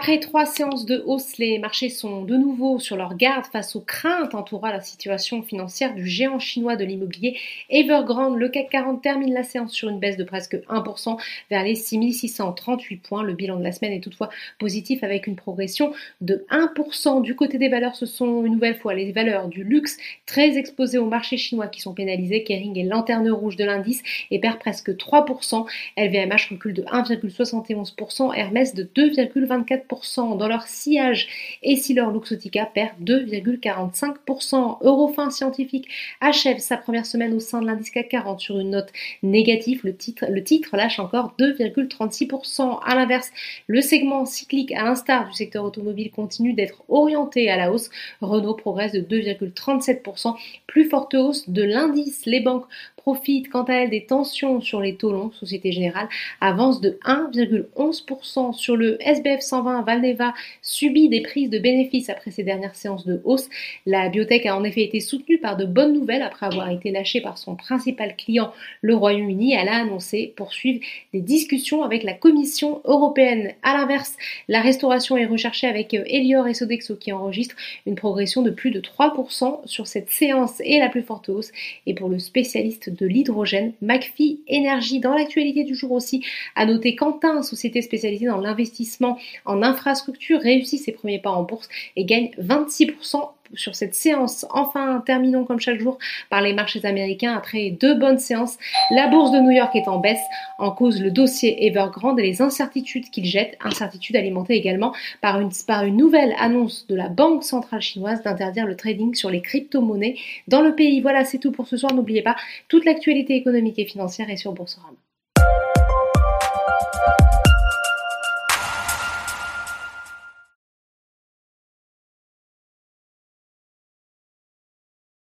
Après trois séances de hausse, les marchés sont de nouveau sur leur garde face aux craintes entourant la situation financière du géant chinois de l'immobilier Evergrande. Le CAC 40 termine la séance sur une baisse de presque 1% vers les 6638 points. Le bilan de la semaine est toutefois positif avec une progression de 1%. Du côté des valeurs, ce sont une nouvelle fois les valeurs du luxe très exposées au marché chinois qui sont pénalisées. Kering est lanterne rouge de l'indice et perd presque 3%. LVMH recule de 1,71%, Hermès de 2,24% dans leur sillage et si leur Luxotica perd 2,45%. Eurofin Scientifique achève sa première semaine au sein de l'indice CAC 40 sur une note négative. Le titre, le titre lâche encore 2,36%. À l'inverse, le segment cyclique, à l'instar du secteur automobile, continue d'être orienté à la hausse. Renault progresse de 2,37%. Plus forte hausse de l'indice. Les banques profitent quant à elles des tensions sur les taux longs. Société Générale avance de 1,11% sur le SBF 120 Valneva subit des prises de bénéfices après ses dernières séances de hausse. La biotech a en effet été soutenue par de bonnes nouvelles après avoir été lâchée par son principal client, le Royaume-Uni. Elle a annoncé poursuivre des discussions avec la Commission européenne. À l'inverse, la restauration est recherchée avec Elior et Sodexo qui enregistrent une progression de plus de 3% sur cette séance et la plus forte hausse. Et pour le spécialiste de l'hydrogène, McPhee Energy, dans l'actualité du jour aussi, a noté Quentin, société spécialisée dans l'investissement en infrastructure réussit ses premiers pas en bourse et gagne 26% sur cette séance. Enfin, terminons comme chaque jour par les marchés américains. Après deux bonnes séances, la bourse de New York est en baisse, en cause le dossier Evergrande et les incertitudes qu'il jette, incertitudes alimentées également par une, par une nouvelle annonce de la Banque centrale chinoise d'interdire le trading sur les crypto-monnaies dans le pays. Voilà, c'est tout pour ce soir. N'oubliez pas, toute l'actualité économique et financière est sur Boursorama.